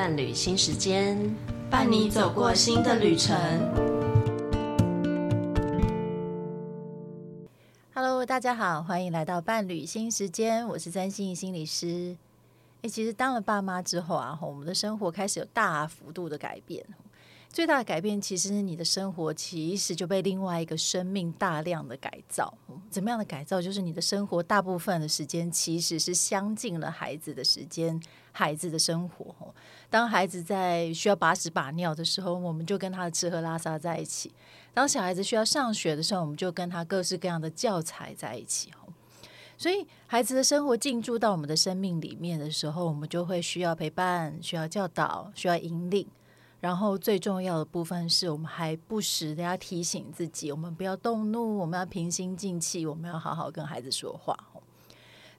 伴侣新时间，伴你走过新的旅程。Hello，大家好，欢迎来到伴侣新时间，我是詹心怡心理师。诶，其实当了爸妈之后啊，我们的生活开始有大幅度的改变。最大的改变，其实你的生活其实就被另外一个生命大量的改造。怎么样的改造？就是你的生活大部分的时间其实是相近了孩子的时间，孩子的生活。当孩子在需要把屎把尿的时候，我们就跟他吃喝拉撒在一起；当小孩子需要上学的时候，我们就跟他各式各样的教材在一起。所以，孩子的生活进驻到我们的生命里面的时候，我们就会需要陪伴，需要教导，需要引领。然后最重要的部分是我们还不时的要提醒自己，我们不要动怒，我们要平心静气，我们要好好跟孩子说话。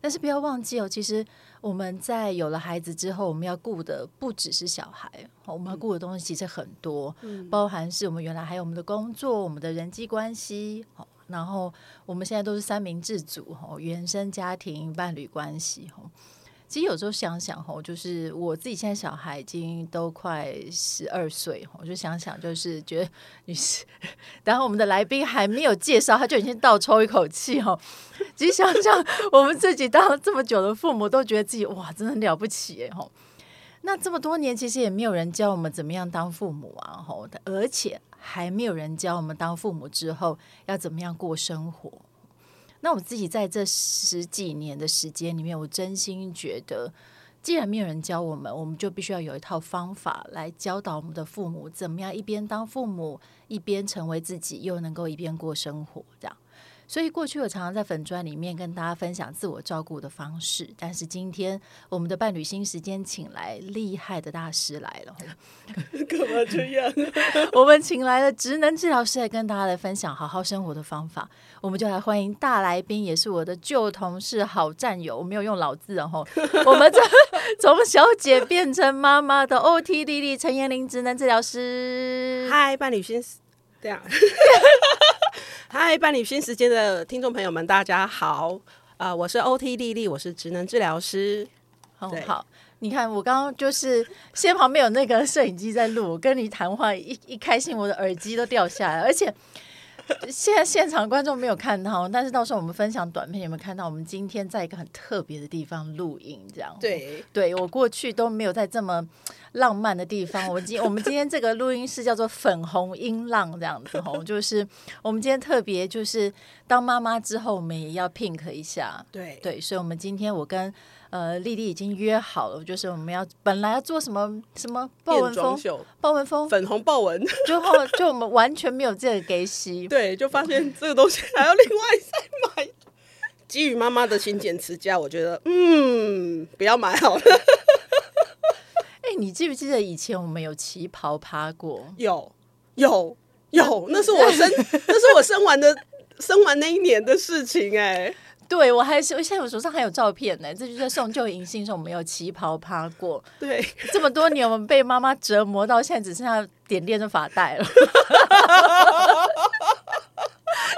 但是不要忘记哦，其实我们在有了孩子之后，我们要顾的不只是小孩，我们要顾的东西其实很多，包含是我们原来还有我们的工作、我们的人际关系，然后我们现在都是三明治组，原生家庭、伴侣关系，其实有时候想想吼，就是我自己现在小孩已经都快十二岁，我就想想，就是觉得你是，然后我们的来宾还没有介绍，他就已经倒抽一口气吼。其实想想，我们自己当了这么久的父母，都觉得自己哇，真的了不起哎吼。那这么多年，其实也没有人教我们怎么样当父母啊吼，而且还没有人教我们当父母之后要怎么样过生活。那我自己在这十几年的时间里面，我真心觉得，既然没有人教我们，我们就必须要有一套方法来教导我们的父母，怎么样一边当父母，一边成为自己，又能够一边过生活，这样。所以过去我常常在粉砖里面跟大家分享自我照顾的方式，但是今天我们的伴侣新时间请来厉害的大师来了，干嘛这样？我们请来了职能治疗师来跟大家来分享好好生活的方法，我们就来欢迎大来宾，也是我的旧同事、好战友，我没有用老字哦，我们这 从小姐变成妈妈的 OT 丽丽陈妍玲职能治疗师，嗨，伴侣新，这样。嗨，伴侣新时间的听众朋友们，大家好！啊、呃，我是 OT 丽丽，我是职能治疗师。好好，你看我刚刚就是，先旁边有那个摄影机在录，我跟你谈话一一开心，我的耳机都掉下来，而且。现在现场观众没有看到，但是到时候我们分享短片有没有看到？我们今天在一个很特别的地方录音，这样。对，对我过去都没有在这么浪漫的地方。我今我们今天这个录音室叫做粉红音浪这样子吼，就是我们今天特别就是当妈妈之后，我们也要 pink 一下。对对，所以我们今天我跟。呃，丽丽已经约好了，就是我们要本来要做什么什么豹纹风，豹纹风，粉红豹纹，之后就我们完全没有这个给洗，对，就发现这个东西还要另外再买。基于妈妈的勤俭持家，我觉得嗯，不要买好了。哎、欸，你记不记得以前我们有旗袍趴过？有，有，有，那是我生，那是我生完的，生完那一年的事情、欸，哎。对，我还是我现在我手上还有照片呢，这就是送旧迎新时候，我们有旗袍趴过。对，这么多年我们被妈妈折磨到现在，只剩下点点的发带了，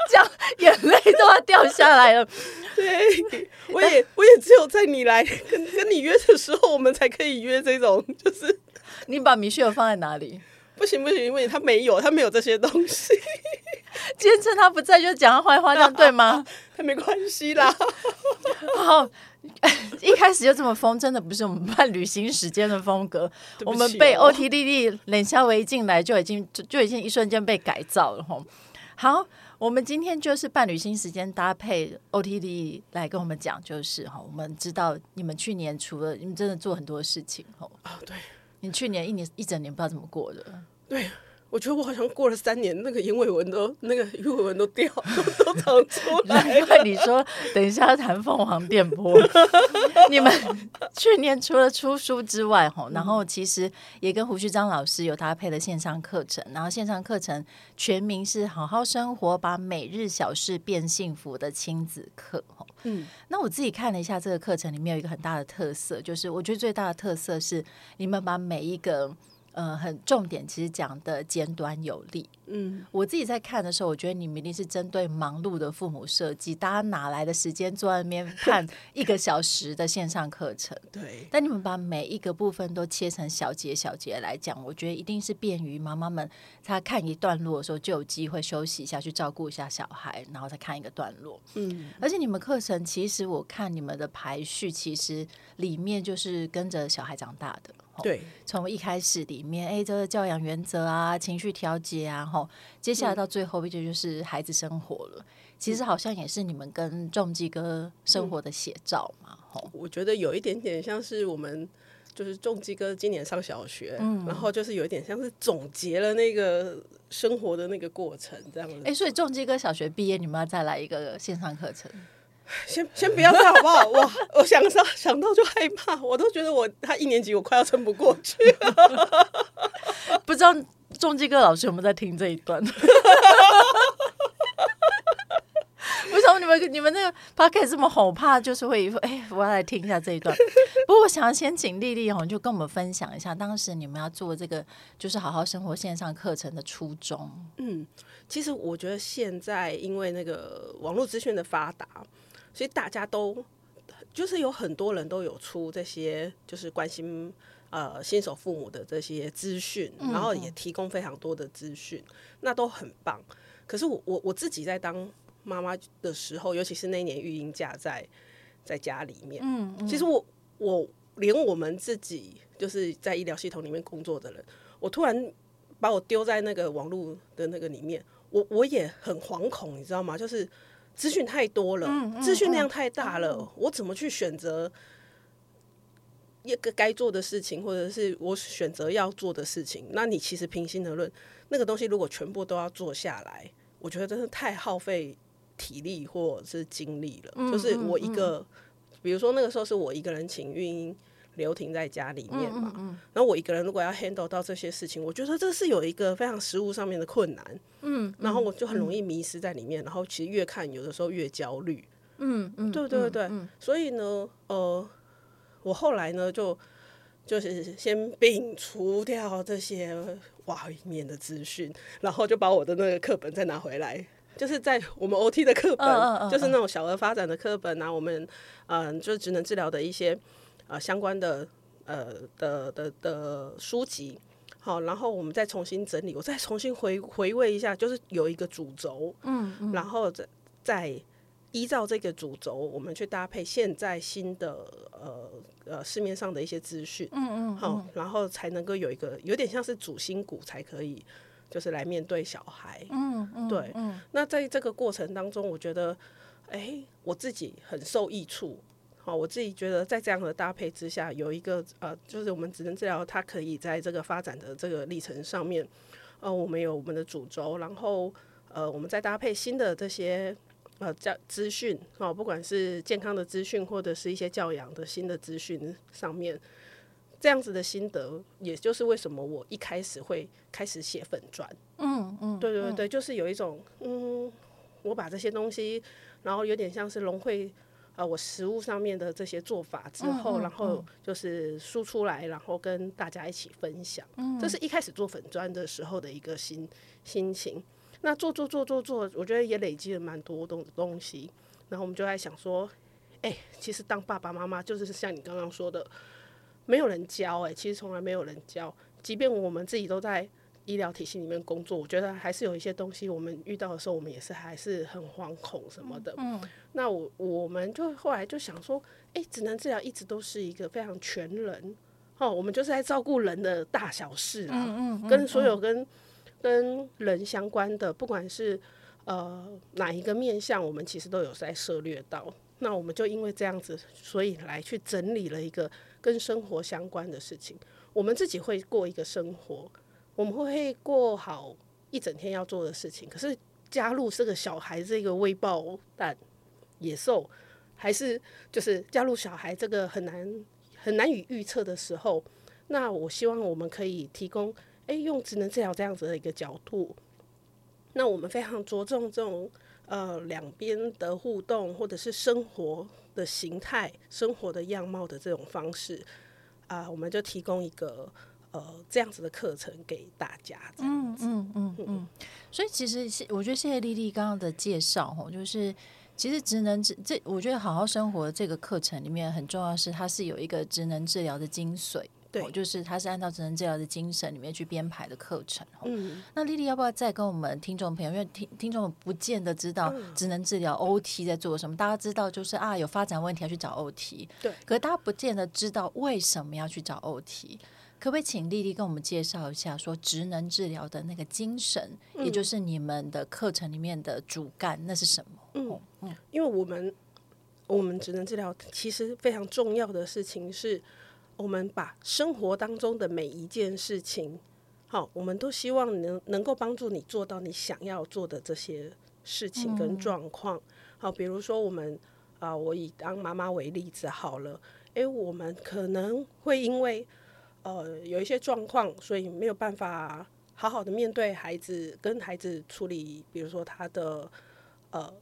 这样眼泪都要掉下来了。对，我也我也只有在你来跟跟你约的时候，我们才可以约这种，就是你把米雪儿放在哪里？不行不行，因为他没有，他没有这些东西。今天趁他不在就讲他坏话，这样对吗？他没关系啦。好，一开始就这么疯，真的不是我们办旅行时间的风格。哦、我们被 OTDD 冷笑为一进来就已经就就已经一瞬间被改造了吼。好，我们今天就是办旅行时间搭配 OT 莉莉来跟我们讲，就是哈，我们知道你们去年除了你们真的做很多事情吼啊，对，你去年一年一整年不知道怎么过的，对。我觉得我好像过了三年，那个眼尾纹都那个鱼尾纹都掉，都，都长出 来。难怪你说等一下要谈凤凰电波。你们去年除了出书之外，吼，然后其实也跟胡旭章老师有搭配的线上课程，然后线上课程全名是“好好生活，把每日小事变幸福”的亲子课，吼。嗯，那我自己看了一下这个课程里面有一个很大的特色，就是我觉得最大的特色是你们把每一个。呃，很重点，其实讲的简短有力。嗯，我自己在看的时候，我觉得你们一定是针对忙碌的父母设计，大家哪来的时间坐在那边 看一个小时的线上课程？对。但你们把每一个部分都切成小节小节来讲，我觉得一定是便于妈妈们，她看一段落的时候就有机会休息一下，去照顾一下小孩，然后再看一个段落。嗯。而且你们课程其实我看你们的排序，其实里面就是跟着小孩长大的。对，从一开始里面，哎，这个教养原则啊，情绪调节啊，吼，接下来到最后，不就就是孩子生活了？其实好像也是你们跟仲基哥生活的写照嘛，吼。我觉得有一点点像是我们，就是重基哥今年上小学，嗯，然后就是有一点像是总结了那个生活的那个过程这样子。哎，所以重基哥小学毕业，你们要再来一个线上课程？先先不要这样好不好？我我想到想到就害怕，我都觉得我他一年级我快要撑不过去了。不知道重基哥老师有没有在听这一段？为什么你们你们那个 podcast 这么吼怕？就是会说，哎，我要来听一下这一段。不过我想要先请丽丽哦，就跟我们分享一下当时你们要做这个就是好好生活线上课程的初衷。嗯，其实我觉得现在因为那个网络资讯的发达。所以大家都就是有很多人都有出这些，就是关心呃新手父母的这些资讯，然后也提供非常多的资讯，那都很棒。可是我我我自己在当妈妈的时候，尤其是那一年育婴假在在家里面，嗯，其实我我连我们自己就是在医疗系统里面工作的人，我突然把我丢在那个网络的那个里面，我我也很惶恐，你知道吗？就是。资讯太多了，资讯量太大了，我怎么去选择一个该做的事情，或者是我选择要做的事情？那你其实平心而论，那个东西如果全部都要做下来，我觉得真的太耗费体力或者是精力了。嗯、就是我一个，比如说那个时候是我一个人请育婴。留停在家里面嘛，嗯嗯嗯、然后我一个人如果要 handle 到这些事情，我觉得这是有一个非常实务上面的困难，嗯，嗯然后我就很容易迷失在里面，嗯、然后其实越看有的时候越焦虑，嗯嗯，对对对，所以呢，呃，我后来呢就就是先摒除掉这些外面的资讯，然后就把我的那个课本再拿回来，就是在我们 OT 的课本，就是那种小额发展的课本啊，我们嗯、呃，就是职能治疗的一些。啊，相关的呃的的的书籍，好，然后我们再重新整理，我再重新回回味一下，就是有一个主轴，嗯，嗯，然后再再依照这个主轴，我们去搭配现在新的呃呃市面上的一些资讯，嗯，嗯嗯，好，然后才能够有一个有点像是主心骨，才可以就是来面对小孩，嗯嗯，对，嗯，那在这个过程当中，我觉得，哎，我自己很受益处。好，我自己觉得在这样的搭配之下，有一个呃，就是我们职能治疗，它可以在这个发展的这个历程上面，呃，我们有我们的主轴，然后呃，我们再搭配新的这些呃教资讯，哦，不管是健康的资讯或者是一些教养的新的资讯上面，这样子的心得，也就是为什么我一开始会开始写粉砖，嗯嗯，对对对，就是有一种嗯，我把这些东西，然后有点像是融汇。呃，我食物上面的这些做法之后，嗯嗯、然后就是输出来，然后跟大家一起分享。嗯、这是一开始做粉砖的时候的一个心心情。那做做做做做，我觉得也累积了蛮多东东西。然后我们就在想说，哎、欸，其实当爸爸妈妈就是像你刚刚说的，没有人教、欸，哎，其实从来没有人教。即便我们自己都在医疗体系里面工作，我觉得还是有一些东西，我们遇到的时候，我们也是还是很惶恐什么的。嗯，那我我们就后来就想说，哎、欸，职能治疗一直都是一个非常全人，哦，我们就是在照顾人的大小事啊，嗯嗯嗯、跟所有跟跟人相关的，不管是呃哪一个面向，我们其实都有在涉猎到。那我们就因为这样子，所以来去整理了一个跟生活相关的事情，我们自己会过一个生活。我们会过好一整天要做的事情，可是加入这个小孩这个未爆弹野兽，还是就是加入小孩这个很难很难以预测的时候，那我希望我们可以提供，诶，用职能治疗这样子的一个角度，那我们非常着重这种呃两边的互动，或者是生活的形态、生活的样貌的这种方式啊，我们就提供一个。呃这样子的课程给大家。嗯嗯嗯嗯。所以其实我觉得谢谢丽丽刚刚的介绍哦，就是。其实职能治这，我觉得好好生活这个课程里面很重要的是，它是有一个职能治疗的精髓，对，就是它是按照职能治疗的精神里面去编排的课程。嗯，那丽丽要不要再跟我们听众朋友，因为听听众们不见得知道职能治疗 OT 在做什么，大家知道就是啊有发展问题要去找 OT，对，可是大家不见得知道为什么要去找 OT。可不可以请丽丽跟我们介绍一下，说职能治疗的那个精神，嗯、也就是你们的课程里面的主干，那是什么？嗯嗯，因为我们我们职能治疗其实非常重要的事情是，我们把生活当中的每一件事情，好，我们都希望能能够帮助你做到你想要做的这些事情跟状况。好，比如说我们啊，我以当妈妈为例子好了，诶，我们可能会因为呃，有一些状况，所以没有办法好好的面对孩子，跟孩子处理，比如说他的呃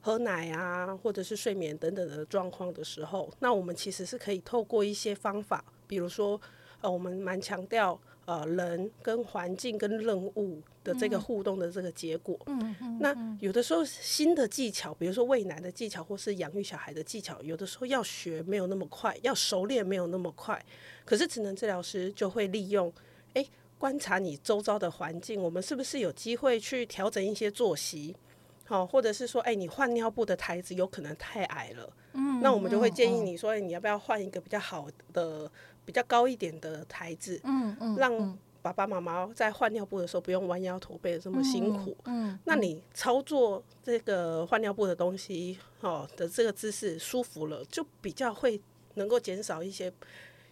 喝奶啊，或者是睡眠等等的状况的时候，那我们其实是可以透过一些方法，比如说呃，我们蛮强调。呃，人跟环境跟任务的这个互动的这个结果，嗯嗯，那有的时候新的技巧，比如说喂奶的技巧，或是养育小孩的技巧，有的时候要学没有那么快，要熟练没有那么快。可是职能治疗师就会利用，哎，观察你周遭的环境，我们是不是有机会去调整一些作息？好，或者是说，哎，你换尿布的台子有可能太矮了，嗯，那我们就会建议你说，哎你要不要换一个比较好的？比较高一点的台子，嗯嗯，让爸爸妈妈在换尿布的时候不用弯腰驼背的这么辛苦，嗯，嗯，那你操作这个换尿布的东西，哦的这个姿势舒服了，就比较会能够减少一些。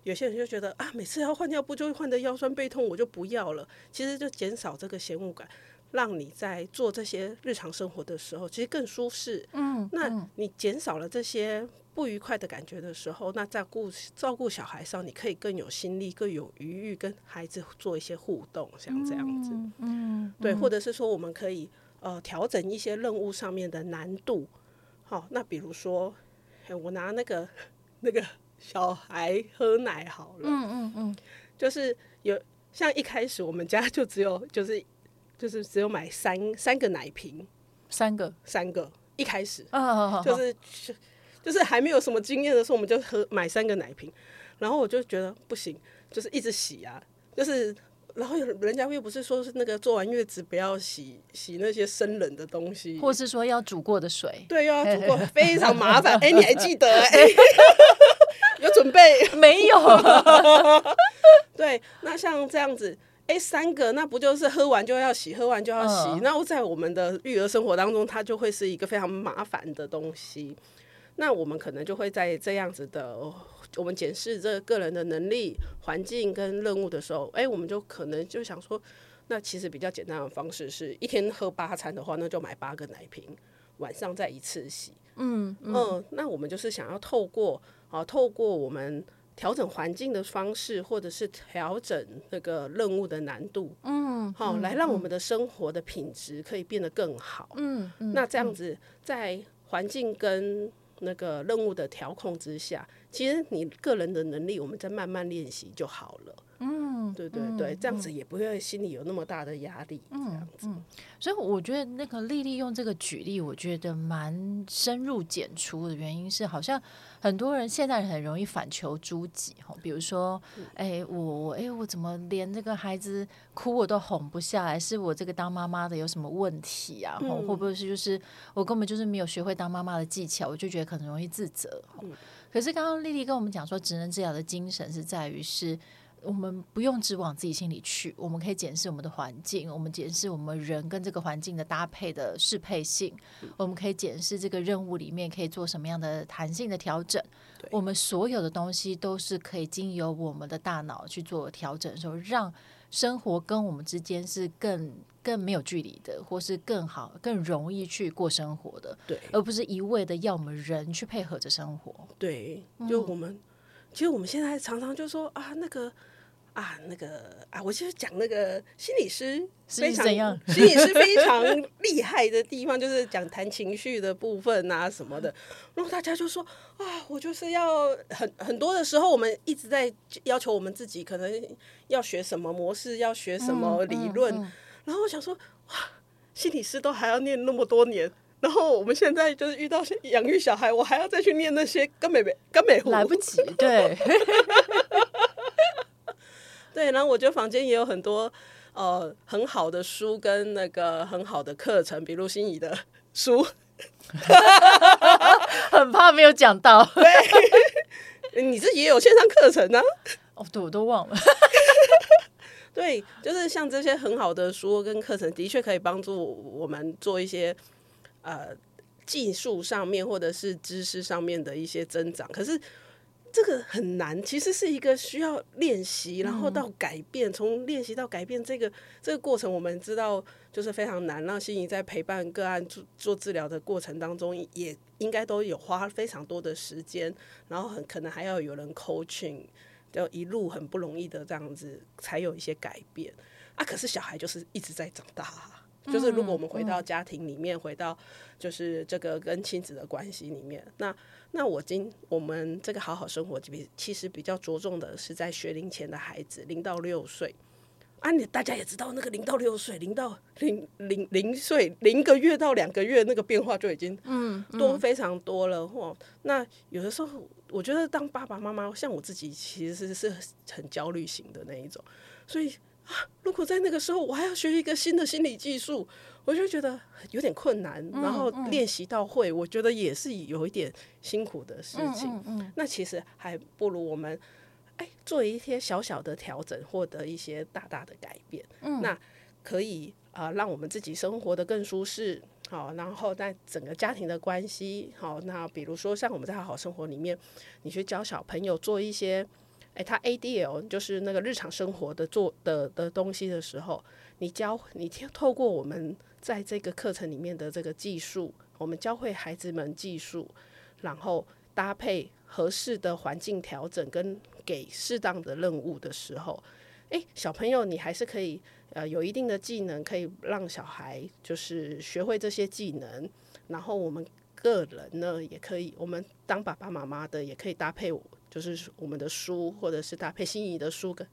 有些人就觉得啊，每次要换尿布就会换得腰酸背痛，我就不要了。其实就减少这个嫌恶感。让你在做这些日常生活的时候，其实更舒适。嗯，那你减少了这些不愉快的感觉的时候，那在顾照顾小孩上，你可以更有心力、更有余裕跟孩子做一些互动，像这样子。嗯，嗯对，或者是说，我们可以呃调整一些任务上面的难度。好，那比如说，我拿那个 那个小孩喝奶好了。嗯嗯嗯，就是有像一开始我们家就只有就是。就是只有买三三个奶瓶，三个三个一开始，oh, 就是就是还没有什么经验的时候，我们就喝买三个奶瓶，然后我就觉得不行，就是一直洗啊，就是然后人家又不是说是那个做完月子不要洗洗那些生冷的东西，或是说要煮过的水，对，又要煮过，非常麻烦。哎、欸，你还记得？哎、欸，有准备没有？对，那像这样子。哎，三个那不就是喝完就要洗，喝完就要洗？那、uh. 在我们的育儿生活当中，它就会是一个非常麻烦的东西。那我们可能就会在这样子的，我们检视这个人的能力、环境跟任务的时候，哎，我们就可能就想说，那其实比较简单的方式是一天喝八餐的话，那就买八个奶瓶，晚上再一次洗。嗯嗯，嗯，那我们就是想要透过啊，透过我们。调整环境的方式，或者是调整那个任务的难度，嗯，好、哦，来让我们的生活的品质可以变得更好。嗯，嗯，那这样子在环境跟那个任务的调控之下，其实你个人的能力，我们再慢慢练习就好了。嗯，对对对，嗯、这样子也不会心里有那么大的压力。这样子、所以我觉得那个丽丽用这个举例，我觉得蛮深入简出的原因是，好像很多人现在很容易反求诸己哈，比如说，哎，我我哎，我怎么连这个孩子哭我都哄不下来？是我这个当妈妈的有什么问题啊？嗯、会不会是就是我根本就是没有学会当妈妈的技巧？我就觉得可能容易自责。嗯、可是刚刚丽丽跟我们讲说，职能治疗的精神是在于是。我们不用只往自己心里去，我们可以检视我们的环境，我们检视我们人跟这个环境的搭配的适配性，嗯、我们可以检视这个任务里面可以做什么样的弹性的调整。我们所有的东西都是可以经由我们的大脑去做调整的时候，让生活跟我们之间是更更没有距离的，或是更好、更容易去过生活的。对，而不是一味的要我们人去配合着生活。对，就我们。嗯其实我们现在常常就说啊，那个啊，那个啊，我就是讲那个心理师非常？心理师非常厉害的地方，就是讲谈情绪的部分啊什么的。然后大家就说啊，我就是要很很多的时候，我们一直在要求我们自己，可能要学什么模式，要学什么理论。嗯嗯嗯、然后我想说，哇，心理师都还要念那么多年，然后我们现在就是遇到养育小孩，我还要再去念那些根本没根本来不及，对。对，然后我觉得房间也有很多呃很好的书跟那个很好的课程，比如心仪的书，很怕没有讲到。对，你自己也有线上课程呢？哦，对，我都忘了。对，就是像这些很好的书跟课程，的确可以帮助我们做一些呃技术上面或者是知识上面的一些增长。可是。这个很难，其实是一个需要练习，然后到改变，从练习到改变这个这个过程，我们知道就是非常难。让心仪在陪伴个案做做治疗的过程当中，也应该都有花非常多的时间，然后很可能还要有人 coaching，就一路很不容易的这样子，才有一些改变啊。可是小孩就是一直在长大。就是如果我们回到家庭里面，回到就是这个跟亲子的关系里面，那那我今我们这个好好生活这边其实比较着重的是在学龄前的孩子，零到六岁啊，你大家也知道那个零到六岁，零到零零零岁零个月到两个月那个变化就已经嗯多非常多了嚯、嗯嗯。那有的时候我觉得当爸爸妈妈，像我自己其实是是很焦虑型的那一种，所以。啊！如果在那个时候我还要学一个新的心理技术，我就觉得有点困难。嗯、然后练习到会、嗯，我觉得也是有一点辛苦的事情。嗯嗯嗯、那其实还不如我们哎做一些小小的调整，获得一些大大的改变。嗯、那可以啊、呃，让我们自己生活的更舒适。好，然后在整个家庭的关系，好，那比如说像我们在好好生活里面，你去教小朋友做一些。诶，他 ADL 就是那个日常生活的做的的东西的时候，你教你透过我们在这个课程里面的这个技术，我们教会孩子们技术，然后搭配合适的环境调整跟给适当的任务的时候，诶，小朋友你还是可以呃有一定的技能，可以让小孩就是学会这些技能，然后我们个人呢也可以，我们当爸爸妈妈的也可以搭配。就是我们的书，或者是搭配心仪的书跟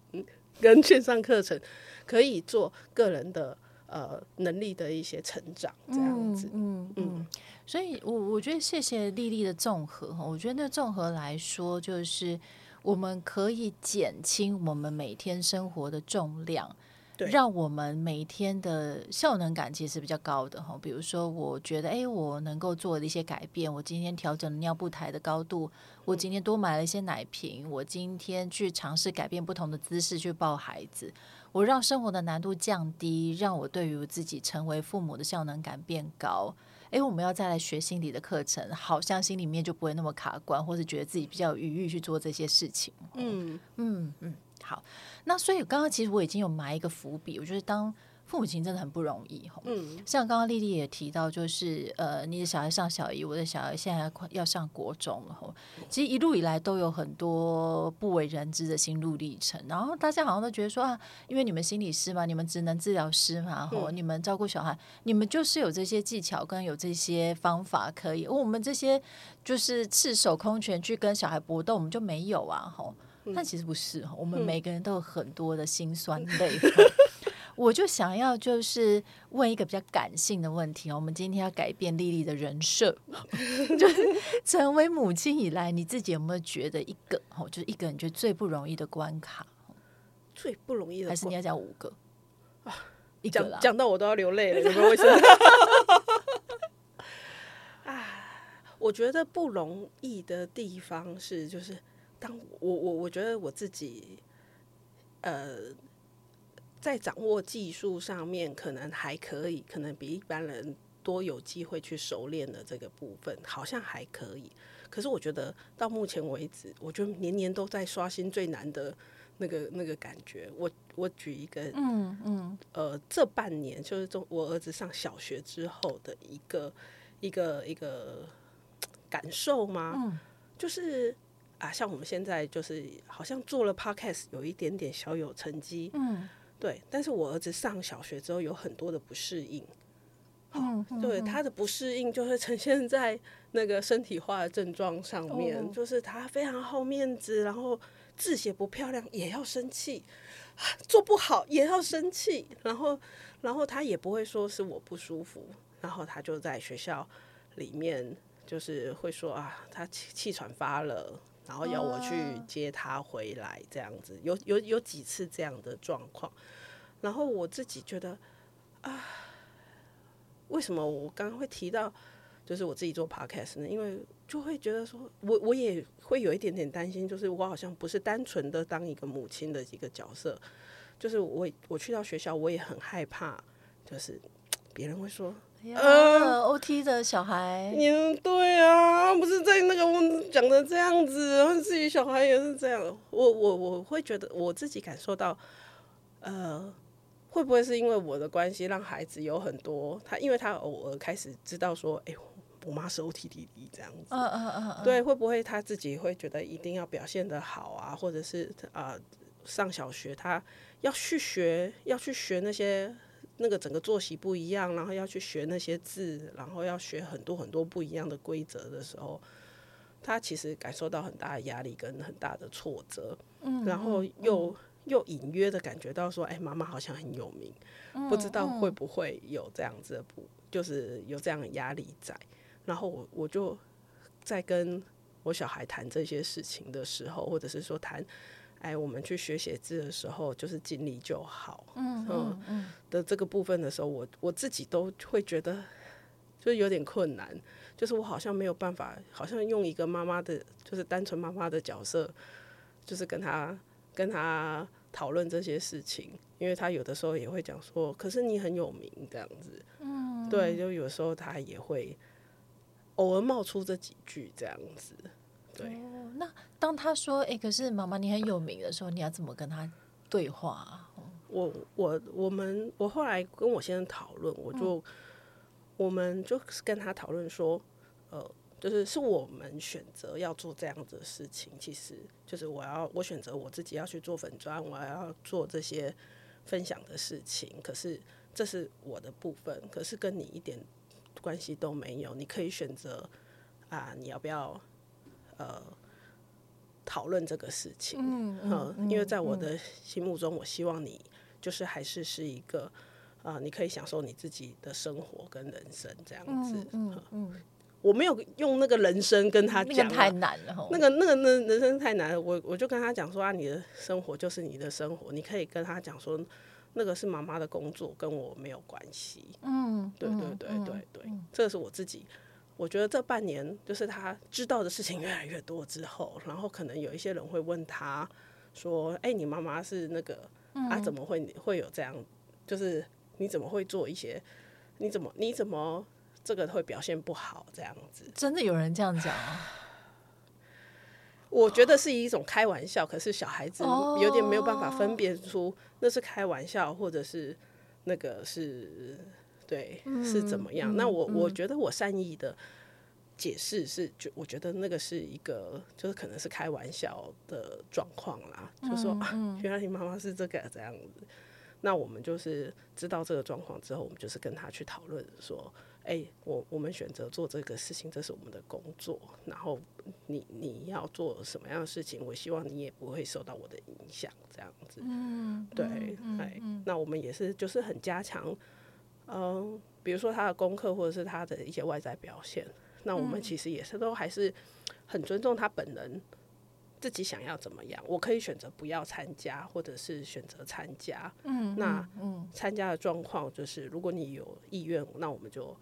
跟线上课程，可以做个人的呃能力的一些成长，这样子。嗯嗯，嗯，所以我我觉得谢谢丽丽的综合哈，我觉得那综合来说，就是我们可以减轻我们每天生活的重量。让我们每天的效能感其实是比较高的哈。比如说，我觉得，哎，我能够做的一些改变，我今天调整了尿布台的高度，我今天多买了一些奶瓶，我今天去尝试改变不同的姿势去抱孩子，我让生活的难度降低，让我对于自己成为父母的效能感变高。哎，我们要再来学心理的课程，好像心里面就不会那么卡关，或是觉得自己比较有余裕去做这些事情。嗯嗯嗯，好。那所以刚刚其实我已经有埋一个伏笔，我觉得当父母亲真的很不容易。嗯，像刚刚丽丽也提到，就是呃，你的小孩上小一，我的小孩现在快要上国中了。其实一路以来都有很多不为人知的心路历程，然后大家好像都觉得说啊，因为你们心理师嘛，你们职能治疗师嘛，吼，你们照顾小孩，你们就是有这些技巧跟有这些方法可以，我们这些就是赤手空拳去跟小孩搏斗，我们就没有啊，吼。但其实不是，我们每个人都有很多的辛酸泪。我就想要就是问一个比较感性的问题，我们今天要改变丽丽的人设，就是成为母亲以来，你自己有没有觉得一个哦，就是一个人觉得最不容易的关卡？最不容易的，还是你要讲五个啊？一个讲讲到我都要流泪了，有没有为什么？啊，我觉得不容易的地方是就是。当我我我觉得我自己，呃，在掌握技术上面可能还可以，可能比一般人多有机会去熟练的这个部分，好像还可以。可是我觉得到目前为止，我觉得年年都在刷新最难的那个那个感觉。我我举一个，嗯嗯，呃，这半年就是中我儿子上小学之后的一个一个一个感受吗？嗯，就是。啊，像我们现在就是好像做了 podcast，有一点点小有成绩，嗯，对。但是我儿子上小学之后有很多的不适应，嗯，对，他的不适应就会呈现在那个身体化的症状上面，哦、就是他非常好面子，然后字写不漂亮也要生气，做不好也要生气，然后然后他也不会说是我不舒服，然后他就在学校里面就是会说啊，他气气喘发了。然后要我去接他回来，这样子有有有几次这样的状况，然后我自己觉得啊，为什么我刚刚会提到就是我自己做 podcast 呢？因为就会觉得说我我也会有一点点担心，就是我好像不是单纯的当一个母亲的一个角色，就是我我去到学校，我也很害怕，就是别人会说。呃，OT 的小孩，你对啊，不是在那个我讲的这样子，然后自己小孩也是这样。我我我会觉得我自己感受到，呃，会不会是因为我的关系，让孩子有很多他，因为他偶尔开始知道说，哎、欸，我妈是 O T D D 这样子，嗯嗯嗯，对，会不会他自己会觉得一定要表现的好啊，或者是啊、呃，上小学他要去学，要去学那些。那个整个作息不一样，然后要去学那些字，然后要学很多很多不一样的规则的时候，他其实感受到很大的压力跟很大的挫折，嗯，然后又、嗯、又隐约的感觉到说，哎，妈妈好像很有名，嗯、不知道会不会有这样子的不，就是有这样的压力在。然后我我就在跟我小孩谈这些事情的时候，或者是说谈。哎，我们去学写字的时候，就是尽力就好。嗯嗯嗯的这个部分的时候，我我自己都会觉得，就是有点困难。就是我好像没有办法，好像用一个妈妈的，就是单纯妈妈的角色，就是跟他跟他讨论这些事情。因为他有的时候也会讲说，可是你很有名这样子。嗯，对，就有时候他也会偶尔冒出这几句这样子。对，哦，那当他说“哎、欸，可是妈妈你很有名”的时候，你要怎么跟他对话啊？我我我们我后来跟我先生讨论，我就、嗯、我们就跟他讨论说，呃，就是是我们选择要做这样子的事情，其实就是我要我选择我自己要去做粉砖，我要做这些分享的事情，可是这是我的部分，可是跟你一点关系都没有，你可以选择啊，你要不要？呃，讨论这个事情，嗯，因为在我的心目中，我希望你就是还是是一个，啊、呃，你可以享受你自己的生活跟人生这样子，嗯我没有用那个人生跟他讲，太难了，那个那个那人生太难了，我我就跟他讲说啊，你的生活就是你的生活，你可以跟他讲说，那个是妈妈的工作，跟我没有关系，嗯，对对对对对，对，这个是我自己。我觉得这半年就是他知道的事情越来越多之后，然后可能有一些人会问他说：“哎，你妈妈是那个啊？怎么会会有这样？就是你怎么会做一些？你怎么你怎么这个会表现不好？这样子？”真的有人这样讲？我觉得是一种开玩笑，可是小孩子有点没有办法分辨出那是开玩笑，或者是那个是。对，是怎么样？嗯、那我、嗯、我觉得我善意的解释是，就我觉得那个是一个，就是可能是开玩笑的状况啦。嗯、就说啊，原来你妈妈是这个这样子。那我们就是知道这个状况之后，我们就是跟他去讨论说，哎、欸，我我们选择做这个事情，这是我们的工作。然后你你要做什么样的事情，我希望你也不会受到我的影响，这样子。嗯，对，哎、嗯嗯，那我们也是就是很加强。嗯，比如说他的功课或者是他的一些外在表现，那我们其实也是都还是很尊重他本人自己想要怎么样。我可以选择不要参加，或者是选择参加。嗯，那嗯，参加的状况就是，如果你有意愿，那我们就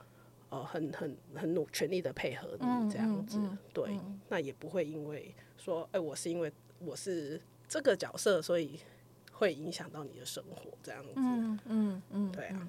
呃很很很努全力的配合你这样子。对，那也不会因为说，哎，我是因为我是这个角色，所以会影响到你的生活这样子。嗯嗯嗯，对啊。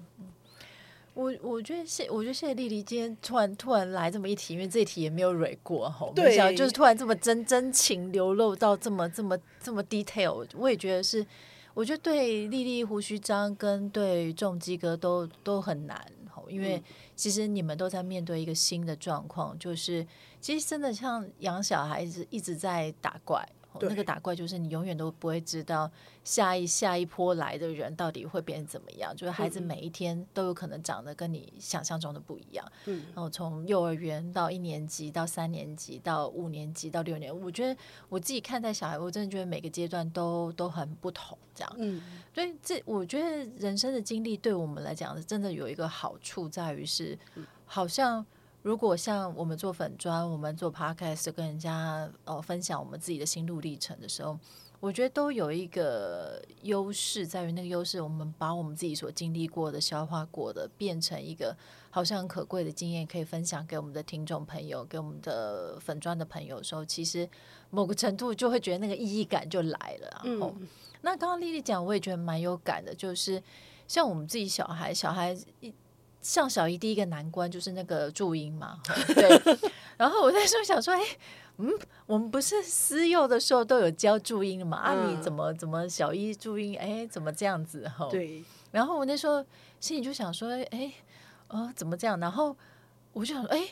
我我觉得谢，我觉得谢谢丽丽今天突然突然来这么一题，因为这一题也没有蕊过哈，对，就是突然这么真真情流露到这么这么这么 detail，我也觉得是，我觉得对丽丽胡须张跟对重基哥都都很难哈，因为其实你们都在面对一个新的状况，就是其实真的像养小孩子一直在打怪。那个打怪就是你永远都不会知道下一下一波来的人到底会变成怎么样，就是孩子每一天都有可能长得跟你想象中的不一样。嗯，然后从幼儿园到一年级到三年级到五年级到六年，我觉得我自己看待小孩，我真的觉得每个阶段都都很不同，这样。嗯，所以这我觉得人生的经历对我们来讲，真的有一个好处在于是，好像。如果像我们做粉砖，我们做 podcast 跟人家呃分享我们自己的心路历程的时候，我觉得都有一个优势，在于那个优势，我们把我们自己所经历过的、消化过的，变成一个好像很可贵的经验，可以分享给我们的听众朋友、给我们的粉砖的朋友的时候，其实某个程度就会觉得那个意义感就来了。然后，嗯、那刚刚丽丽讲，我也觉得蛮有感的，就是像我们自己小孩，小孩一。像小姨第一个难关就是那个注音嘛，对。然后我那时候想说，哎，嗯，我们不是私幼的时候都有教注音的嘛？啊，你怎么怎么小一注音？哎，怎么这样子？哈，对。然后我那时候心里就想说，哎，呃，怎么这样？然后我就想说，哎，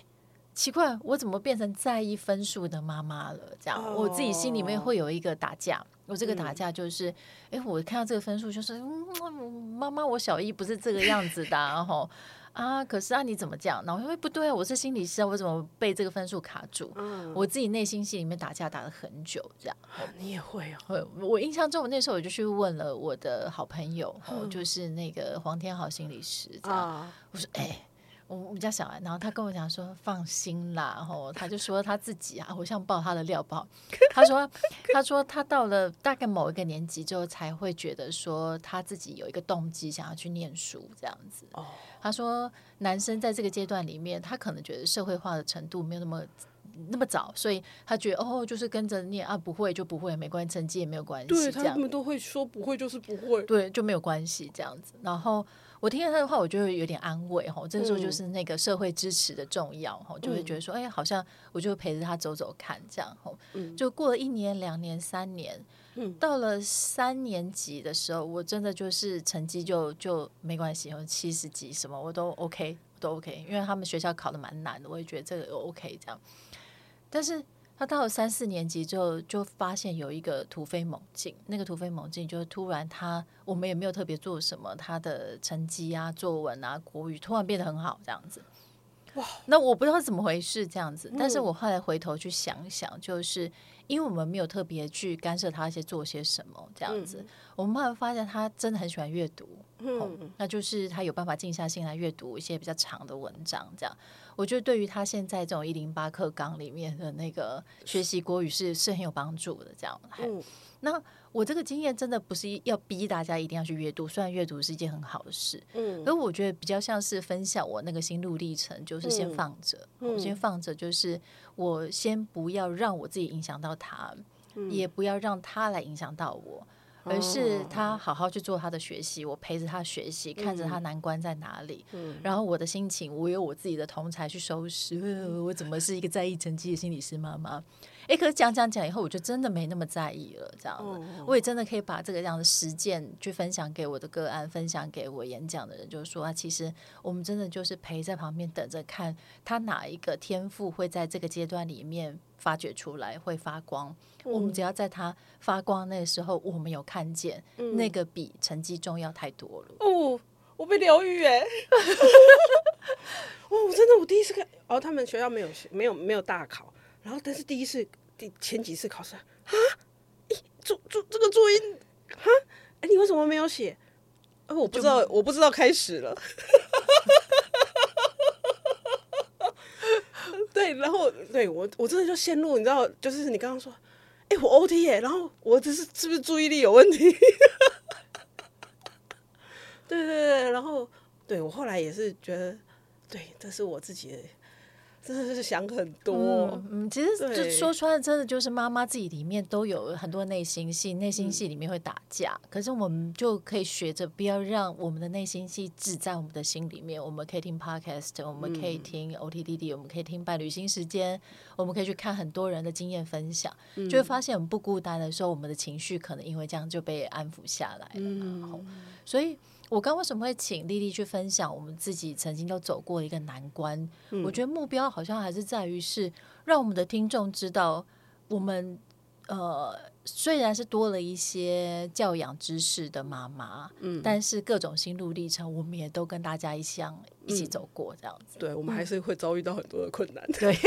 奇怪，我怎么变成在意分数的妈妈了？这样，我自己心里面会有一个打架。我这个打架就是，哎、嗯，我看到这个分数就是，嗯，妈妈，我小一不是这个样子的，然后。啊，可是啊，你怎么讲？然后我说不对啊，我是心理师啊，我怎么被这个分数卡住？嗯，我自己内心戏里面打架打了很久，这样。你也会哦？会。我印象中，我那时候我就去问了我的好朋友，嗯、就是那个黄天豪心理师，这样。啊、我说，哎。我我们家小孩，然后他跟我讲说放心啦，然后他就说他自己啊，我像爆他的料爆。他说 他说他到了大概某一个年级之后，才会觉得说他自己有一个动机想要去念书这样子。哦，他说男生在这个阶段里面，他可能觉得社会化的程度没有那么那么早，所以他觉得哦，就是跟着念啊，不会就不会，没关系，成绩也没有关系。对，他们都会说不会就是不会，对，就没有关系这样子。然后。我听了他的话，我就会有点安慰哈。这个时候就是那个社会支持的重要哈，嗯、就会觉得说，哎，好像我就陪着他走走看这样哈。嗯、就过了一年、两年、三年，嗯、到了三年级的时候，我真的就是成绩就就没关系，七十几什么我都 OK，都 OK，因为他们学校考的蛮难的，我也觉得这个 OK 这样。但是。他到了三四年级之后，就发现有一个突飞猛进。那个突飞猛进，就是突然他，我们也没有特别做什么，他的成绩啊、作文啊、国语突然变得很好，这样子。哇！那我不知道怎么回事，这样子。但是我后来回头去想想，就是因为我们没有特别去干涉他一些做些什么，这样子。我们慢慢发现他真的很喜欢阅读，嗯，那就是他有办法静下心来阅读一些比较长的文章，这样。我觉得对于他现在这种一零八课纲里面的那个学习国语是是很有帮助的。这样，嗯，那我这个经验真的不是要逼大家一定要去阅读，虽然阅读是一件很好的事，嗯，而我觉得比较像是分享我那个心路历程，就是先放着，我先放着，就是我先不要让我自己影响到他，也不要让他来影响到我。而是他好好去做他的学习，我陪着他学习，看着他难关在哪里。嗯，然后我的心情，我有我自己的同才去收拾。我怎么是一个在意成绩的心理师妈妈？哎，可是讲讲讲以后，我就真的没那么在意了。这样子，我也真的可以把这个这样的实践去分享给我的个案，分享给我演讲的人，就是说啊，其实我们真的就是陪在旁边等着看他哪一个天赋会在这个阶段里面发掘出来，会发光。我们只要在他发光那个时候，我们有看见，嗯、那个比成绩重要太多了。哦，我被疗愈哎！哦，我真的，我第一次看，哦，他们学校没有没有没有大考，然后但是第一次第前几次考试啊，注注这个注音啊，哎，你为什么没有写？哦，我不知道，我不知道开始了。对，然后对我我真的就陷入，你知道，就是你刚刚说。哎，我 OT 耶，然后我只是是不是注意力有问题？对对对，然后对我后来也是觉得，对，这是我自己的。真的是想很多，嗯，嗯，其实就说穿了，真的就是妈妈自己里面都有很多内心戏，内心戏里面会打架，嗯、可是我们就可以学着不要让我们的内心戏只在我们的心里面。我们可以听 podcast，我们可以听 OTDD，我们可以听伴侣新时间，我们可以去看很多人的经验分享，嗯、就会发现我们不孤单的时候，我们的情绪可能因为这样就被安抚下来了。嗯，所以。我刚为什么会请丽丽去分享我们自己曾经都走过的一个难关？嗯、我觉得目标好像还是在于是让我们的听众知道，我们呃虽然是多了一些教养知识的妈妈，嗯，但是各种心路历程，我们也都跟大家一样一起走过，这样子。对，我们还是会遭遇到很多的困难。对。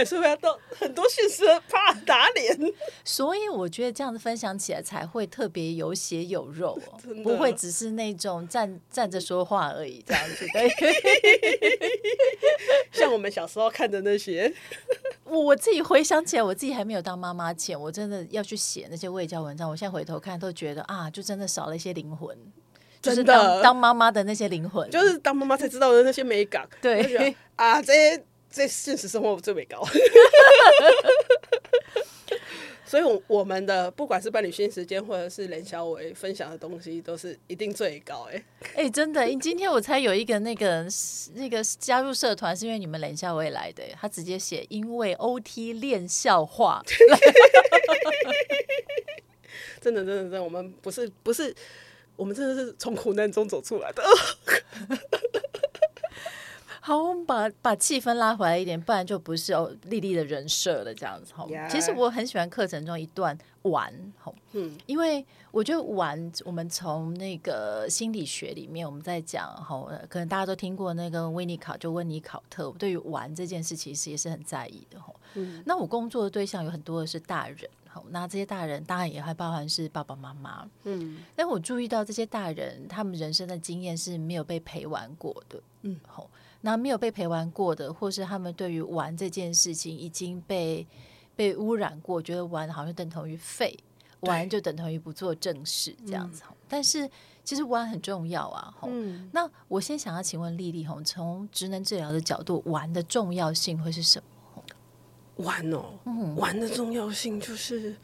还是会要到很多现实怕打脸，所以我觉得这样子分享起来才会特别有血有肉，哦不会只是那种站站着说话而已这样子。对，像我们小时候看的那些，我我自己回想起来，我自己还没有当妈妈前，我真的要去写那些卫教文章，我现在回头看都觉得啊，就真的少了一些灵魂，就是当当妈妈的那些灵魂，就是当妈妈才知道的那些美感。对啊，这些。在现实生活最为高，所以，我我们的不管是伴侣新时间，或者是连小伟分享的东西，都是一定最高。哎，哎，真的，今天我才有一个那个那个加入社团，是因为你们连小伟来的，他直接写因为 OT 练笑话，真的，真的，真的，我们不是不是，我们真的是从苦难中走出来的。好，我们把把气氛拉回来一点，不然就不是哦，丽丽的人设了这样子。好.其实我很喜欢课程中一段玩，好，嗯，因为我觉得玩，我们从那个心理学里面我们在讲，好，可能大家都听过那个温尼考，就温尼考特，我对于玩这件事其实也是很在意的，哈。嗯，那我工作的对象有很多的是大人，好，那这些大人当然也还包含是爸爸妈妈，嗯，但我注意到这些大人他们人生的经验是没有被陪玩过的，嗯，好。那没有被陪玩过的，或是他们对于玩这件事情已经被被污染过，觉得玩好像等同于废，玩就等同于不做正事这样子。嗯、但是其实玩很重要啊。嗯、那我先想要请问丽丽，吼，从职能治疗的角度，玩的重要性会是什么？玩哦，嗯、玩的重要性就是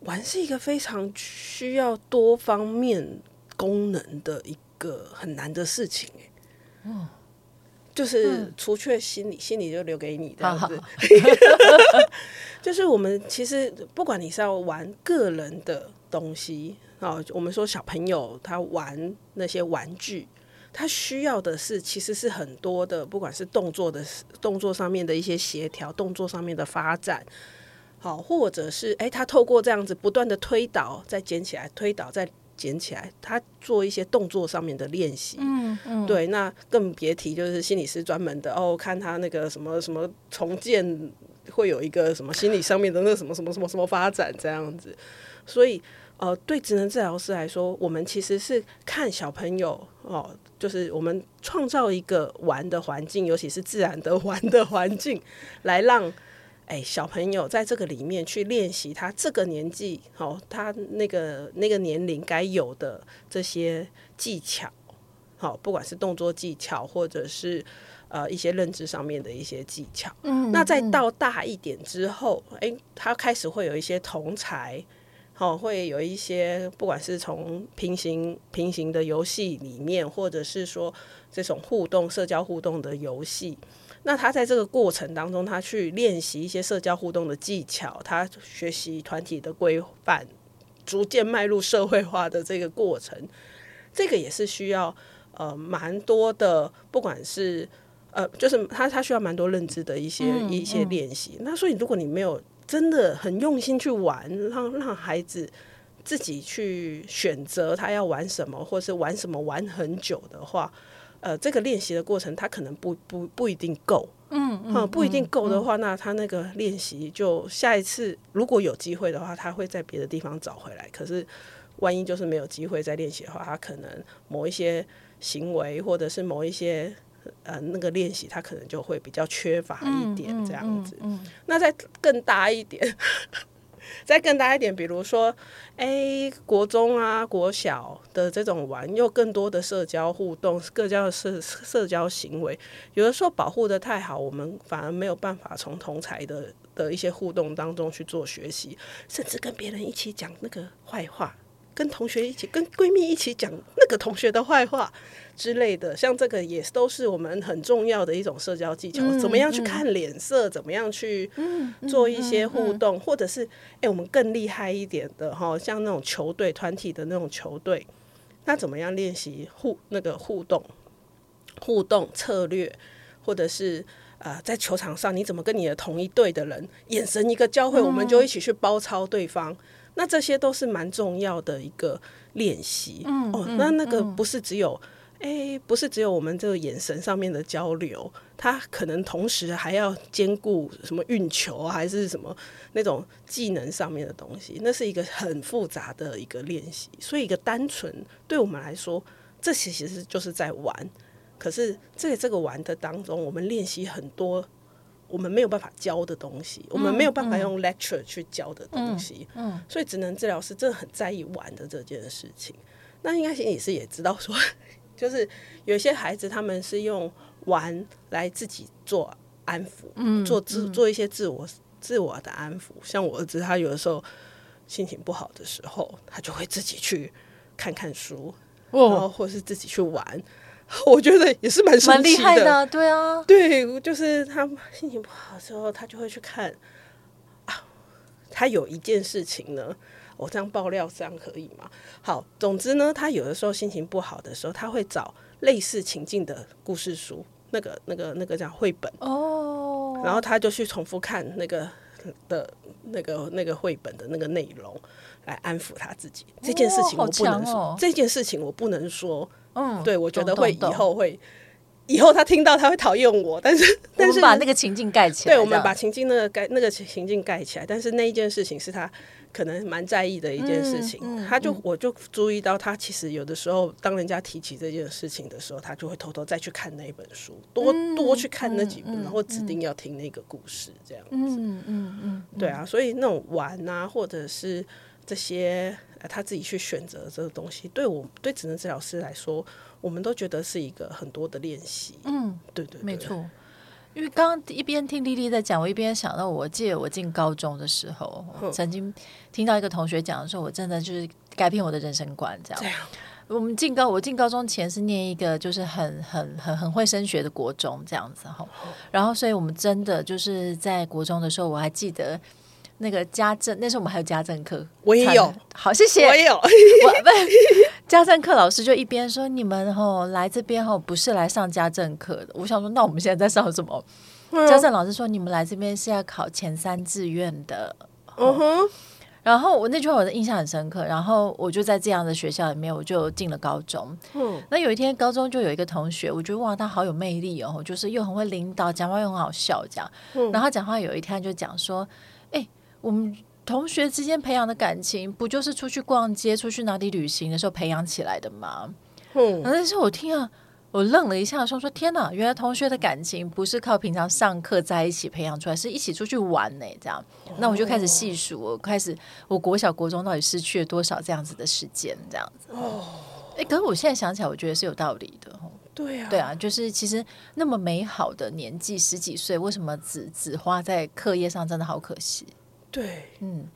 玩是一个非常需要多方面功能的一个很难的事情，嗯。就是除却心理，嗯、心理就留给你这样子。就是我们其实不管你是要玩个人的东西啊，我们说小朋友他玩那些玩具，他需要的是其实是很多的，不管是动作的动作上面的一些协调，动作上面的发展，好，或者是诶、欸，他透过这样子不断的推倒，再捡起来，推倒再。捡起来，他做一些动作上面的练习，嗯嗯，对，那更别提就是心理师专门的哦，看他那个什么什么重建会有一个什么心理上面的那个什么什么什么什么发展这样子，所以呃，对职能治疗师来说，我们其实是看小朋友哦，就是我们创造一个玩的环境，尤其是自然的玩的环境，来让。哎，小朋友在这个里面去练习他这个年纪，好，他那个那个年龄该有的这些技巧，好，不管是动作技巧，或者是呃一些认知上面的一些技巧。嗯，那再到大一点之后，哎，他开始会有一些同侪，好，会有一些不管是从平行平行的游戏里面，或者是说这种互动社交互动的游戏。那他在这个过程当中，他去练习一些社交互动的技巧，他学习团体的规范，逐渐迈入社会化的这个过程，这个也是需要呃蛮多的，不管是呃，就是他他需要蛮多认知的一些、嗯、一些练习。嗯、那所以如果你没有真的很用心去玩，让让孩子自己去选择他要玩什么，或是玩什么玩很久的话。呃，这个练习的过程，他可能不不不一定够，嗯，嗯，不一定够的话，嗯、那他那个练习就下一次如果有机会的话，他会在别的地方找回来。可是，万一就是没有机会再练习的话，他可能某一些行为或者是某一些呃那个练习，他可能就会比较缺乏一点这样子。嗯，嗯，嗯，嗯，那再更大一点。再更大一点，比如说，哎、欸，国中啊、国小的这种玩，又更多的社交互动、各交的社社交行为，有的时候保护的太好，我们反而没有办法从同才的的一些互动当中去做学习，甚至跟别人一起讲那个坏话。跟同学一起，跟闺蜜一起讲那个同学的坏话之类的，像这个也都是我们很重要的一种社交技巧。嗯、怎么样去看脸色？嗯、怎么样去做一些互动？或者是，哎、欸，我们更厉害一点的哈，像那种球队团体的那种球队，那怎么样练习互那个互动、互动策略，或者是呃，在球场上你怎么跟你的同一队的人眼神一个交汇，我们就一起去包抄对方。嗯、那这些都是蛮重要的一个练习。嗯，哦，那那个不是只有。哎、欸，不是只有我们这个眼神上面的交流，它可能同时还要兼顾什么运球啊，还是什么那种技能上面的东西，那是一个很复杂的一个练习。所以，一个单纯对我们来说，这其实就是在玩。可是，在这个玩的当中，我们练习很多我们没有办法教的东西，我们没有办法用 lecture 去教的东西。嗯，嗯，所以职能治疗师真的很在意玩的这件事情。那应该心理师也知道说。就是有些孩子，他们是用玩来自己做安抚，嗯，做自做一些自我自我的安抚。像我儿子，他有的时候心情不好的时候，他就会自己去看看书，哦，然后或是自己去玩。我觉得也是蛮蛮厉害的，对啊，对，就是他心情不好的时候，他就会去看啊。他有一件事情呢。我这样爆料这样可以吗？好，总之呢，他有的时候心情不好的时候，他会找类似情境的故事书，那个、那个、那个叫绘本哦，然后他就去重复看那个的、那个、那个绘本的那个内容，来安抚他自己。这件事情我不能说，哦、这件事情我不能说。嗯，对，我觉得会以后会。以后他听到他会讨厌我，但是 但是把那个情境盖起来，对，我们把情境那个盖那个情境盖起来，但是那一件事情是他可能蛮在意的一件事情，嗯嗯、他就我就注意到他其实有的时候当人家提起这件事情的时候，他就会偷偷再去看那一本书，多多去看那几本，嗯、然后指定要听那个故事这样子，嗯嗯嗯，嗯。对啊，所以那种玩啊，或者是这些他自己去选择这个东西，对我对职能治疗师来说。我们都觉得是一个很多的练习，嗯，对对，对，没错。因为刚刚一边听丽丽在讲，我一边想到，我记得我进高中的时候，嗯、曾经听到一个同学讲的时候，我真的就是改变我的人生观，这样。这样我们进高，我进高中前是念一个就是很很很很会升学的国中，这样子哈。然后，所以我们真的就是在国中的时候，我还记得。那个家政，那时候我们还有家政课，我也有。好，谢谢。我也有。家政课老师就一边说：“你们哦来这边哦不是来上家政课的。”我想说，那我们现在在上什么？嗯、家政老师说：“你们来这边是要考前三志愿的。”嗯哼。然后我那句话我的印象很深刻。然后我就在这样的学校里面，我就进了高中。嗯。那有一天高中就有一个同学，我觉得哇，他好有魅力哦，就是又很会领导，讲话又很好笑，这样。嗯。然后讲话有一天就讲说：“哎。”我们同学之间培养的感情，不就是出去逛街、出去哪里旅行的时候培养起来的吗？嗯，但是我听啊，我愣了一下，说说天哪，原来同学的感情不是靠平常上课在一起培养出来，是一起出去玩呢。这样，那我就开始细数，我开始我国小、国中到底失去了多少这样子的时间，这样子。哦，哎，可是我现在想起来，我觉得是有道理的。对啊，对啊，就是其实那么美好的年纪，十几岁，为什么只只花在课业上，真的好可惜。对，嗯，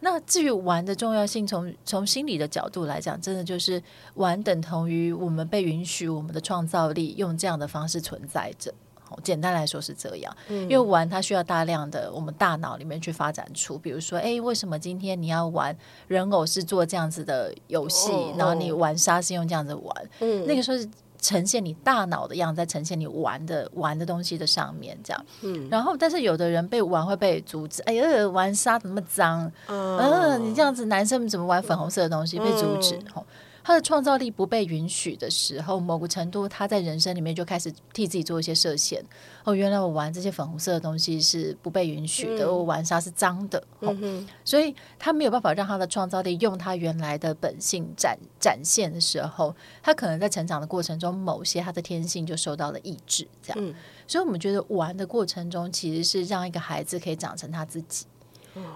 那至于玩的重要性，从从心理的角度来讲，真的就是玩等同于我们被允许我们的创造力用这样的方式存在着。简单来说是这样，嗯、因为玩它需要大量的我们大脑里面去发展出，比如说，哎，为什么今天你要玩人偶是做这样子的游戏，哦、然后你玩沙是用这样子玩，嗯，那个时候是。呈现你大脑的样子，在呈现你玩的玩的东西的上面，这样。嗯。然后，但是有的人被玩会被阻止。哎呀，玩沙怎么那么脏？嗯、呃。你这样子，男生们怎么玩粉红色的东西？被阻止。嗯他的创造力不被允许的时候，某个程度他在人生里面就开始替自己做一些设限。哦，原来我玩这些粉红色的东西是不被允许的，嗯、我玩沙是脏的。哦，嗯、哼所以他没有办法让他的创造力用他原来的本性展展现的时候，他可能在成长的过程中，某些他的天性就受到了抑制。这样，嗯、所以我们觉得玩的过程中，其实是让一个孩子可以长成他自己。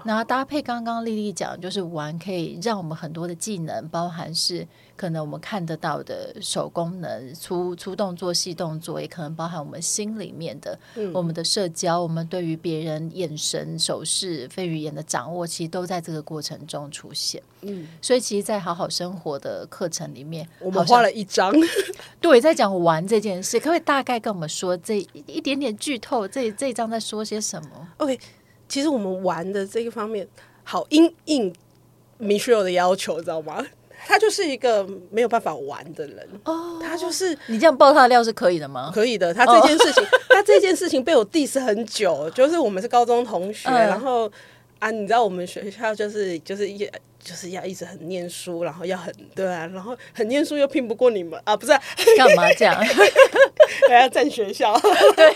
那搭配刚刚丽丽讲，就是玩可以让我们很多的技能，包含是可能我们看得到的手功能、粗粗动作、细动作，也可能包含我们心里面的、嗯、我们的社交，我们对于别人眼神、手势、非语言的掌握，其实都在这个过程中出现。嗯，所以其实，在好好生活的课程里面，我们画了一张，对，在讲玩这件事，可不可以大概跟我们说这一点点剧透？这这一章在说些什么？OK。其实我们玩的这个方面，好因应 Michelle 的要求，知道吗？他就是一个没有办法玩的人。哦，他就是你这样爆他的料是可以的吗？可以的。他这件事情，他这件事情被我 diss 很久，就是我们是高中同学，然后啊，你知道我们学校就是就是一。就是要一直很念书，然后要很对啊，然后很念书又拼不过你们啊，不是、啊？干嘛这样？还要占学校？对，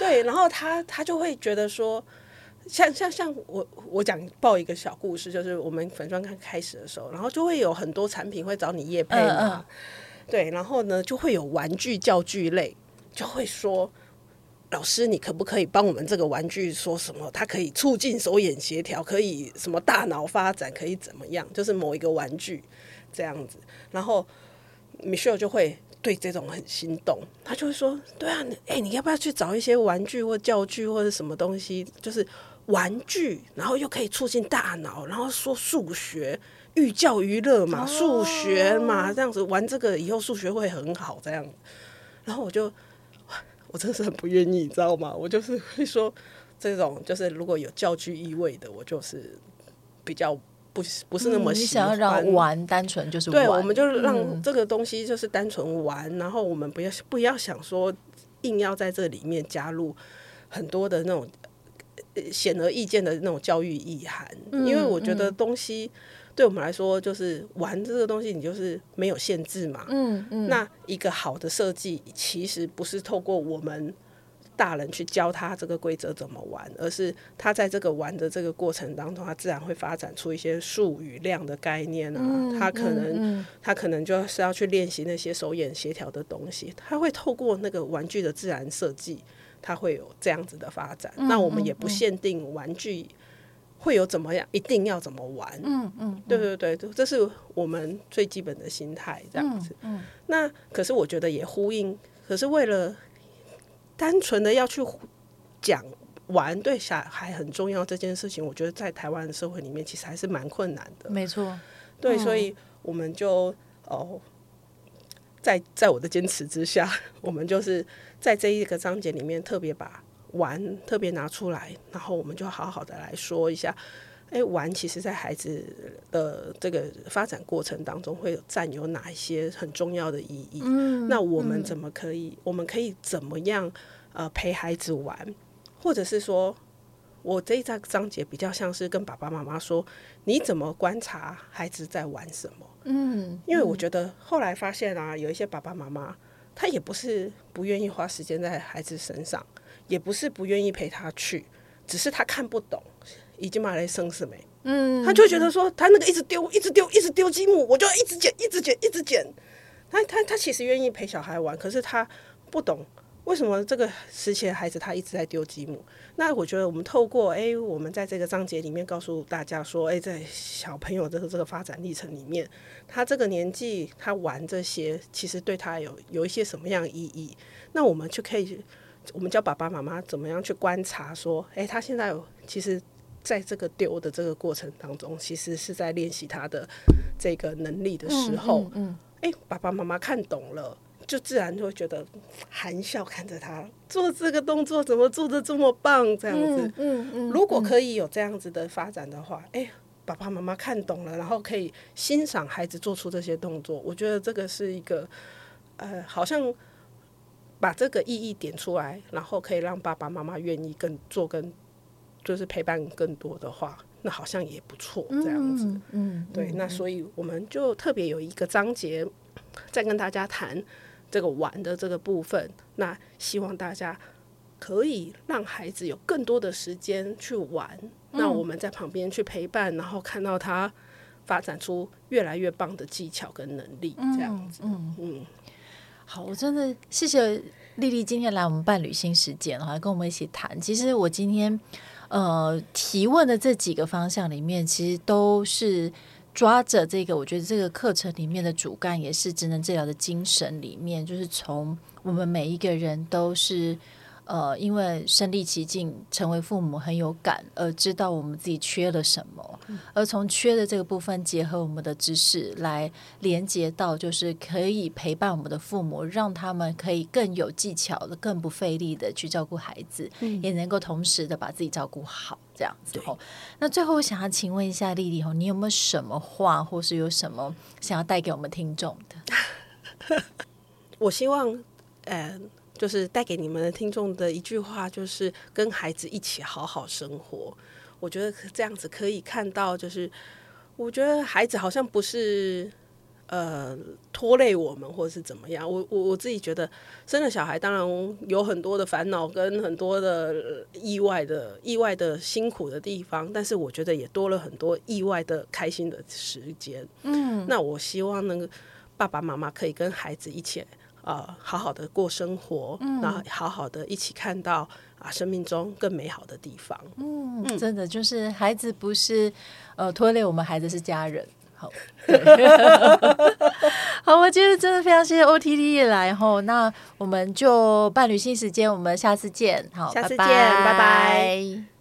对，然后他他就会觉得说，像像像我我讲报一个小故事，就是我们粉专刚开始的时候，然后就会有很多产品会找你业配嘛，嗯嗯对，然后呢就会有玩具教具类，就会说。老师，你可不可以帮我们这个玩具说什么？它可以促进手眼协调，可以什么大脑发展，可以怎么样？就是某一个玩具这样子。然后 Michelle 就会对这种很心动，他就会说：“对啊，哎、欸，你要不要去找一些玩具或教具或者什么东西？就是玩具，然后又可以促进大脑，然后说数学，寓教于乐嘛，数学嘛，这样子玩这个以后数学会很好这样。”然后我就。我真的是很不愿意，你知道吗？我就是会说，这种就是如果有教具意味的，我就是比较不不是那么喜欢。嗯、你想要让玩单纯就是玩，对，我们就让这个东西就是单纯玩，嗯、然后我们不要不要想说硬要在这里面加入很多的那种显而易见的那种教育意涵，嗯、因为我觉得东西。对我们来说，就是玩这个东西，你就是没有限制嘛。嗯嗯。那一个好的设计，其实不是透过我们大人去教他这个规则怎么玩，而是他在这个玩的这个过程当中，他自然会发展出一些数与量的概念啊。他可能他可能就是要去练习那些手眼协调的东西。他会透过那个玩具的自然设计，他会有这样子的发展。那我们也不限定玩具。会有怎么样？一定要怎么玩？嗯嗯，对对对，这是我们最基本的心态，这样子。嗯，那可是我觉得也呼应，可是为了单纯的要去讲玩对小孩很重要这件事情，我觉得在台湾的社会里面其实还是蛮困难的。没错，对，所以我们就哦，在在我的坚持之下，我们就是在这一个章节里面特别把。玩特别拿出来，然后我们就好好的来说一下。诶，玩其实在孩子的这个发展过程当中，会有占有哪一些很重要的意义？嗯，那我们怎么可以？嗯、我们可以怎么样？呃，陪孩子玩，或者是说，我这一章章节比较像是跟爸爸妈妈说，你怎么观察孩子在玩什么？嗯，因为我觉得后来发现啊，有一些爸爸妈妈，他也不是不愿意花时间在孩子身上。也不是不愿意陪他去，只是他看不懂，已经买来生死没？嗯，他就觉得说他那个一直丢，一直丢，一直丢积木，我就一直捡，一直捡，一直捡。他他他其实愿意陪小孩玩，可是他不懂为什么这个时期的孩子他一直在丢积木。那我觉得我们透过哎，我们在这个章节里面告诉大家说，哎，在小朋友的这个发展历程里面，他这个年纪他玩这些，其实对他有有一些什么样的意义？那我们就可以。我们教爸爸妈妈怎么样去观察，说，诶，他现在其实在这个丢的这个过程当中，其实是在练习他的这个能力的时候，嗯，诶，爸爸妈妈看懂了，就自然就会觉得含笑看着他做这个动作，怎么做的这么棒，这样子，嗯嗯，如果可以有这样子的发展的话，诶，爸爸妈妈看懂了，然后可以欣赏孩子做出这些动作，我觉得这个是一个，呃，好像。把这个意义点出来，然后可以让爸爸妈妈愿意更做更，就是陪伴更多的话，那好像也不错，这样子。嗯，嗯对。嗯、那所以我们就特别有一个章节，在跟大家谈这个玩的这个部分。那希望大家可以让孩子有更多的时间去玩。嗯、那我们在旁边去陪伴，然后看到他发展出越来越棒的技巧跟能力，这样子。嗯嗯。嗯好，我真的谢谢丽丽今天来我们伴侣新时间，然后跟我们一起谈。其实我今天呃提问的这几个方向里面，其实都是抓着这个，我觉得这个课程里面的主干也是职能治疗的精神里面，就是从我们每一个人都是呃，因为身历其境，成为父母很有感，而知道我们自己缺了什么，嗯、而从缺的这个部分，结合我们的知识来连接到，就是可以陪伴我们的父母，让他们可以更有技巧的、更不费力的去照顾孩子，嗯、也能够同时的把自己照顾好，这样子。哦那最后我想要请问一下丽丽，你有没有什么话，或是有什么想要带给我们听众的？我希望，呃。就是带给你们的听众的一句话，就是跟孩子一起好好生活。我觉得这样子可以看到，就是我觉得孩子好像不是呃拖累我们，或者是怎么样。我我我自己觉得生了小孩，当然有很多的烦恼跟很多的意外的意外的辛苦的地方，但是我觉得也多了很多意外的开心的时间。嗯，那我希望那个爸爸妈妈可以跟孩子一起。呃，好好的过生活，嗯、然后好好的一起看到啊，生命中更美好的地方。嗯，嗯真的就是孩子不是呃拖累我们，孩子是家人。好，好，我今天真的非常谢谢 OTD 也来吼，那我们就伴侣新时间，我们下次见。好，下次见，拜拜。拜拜。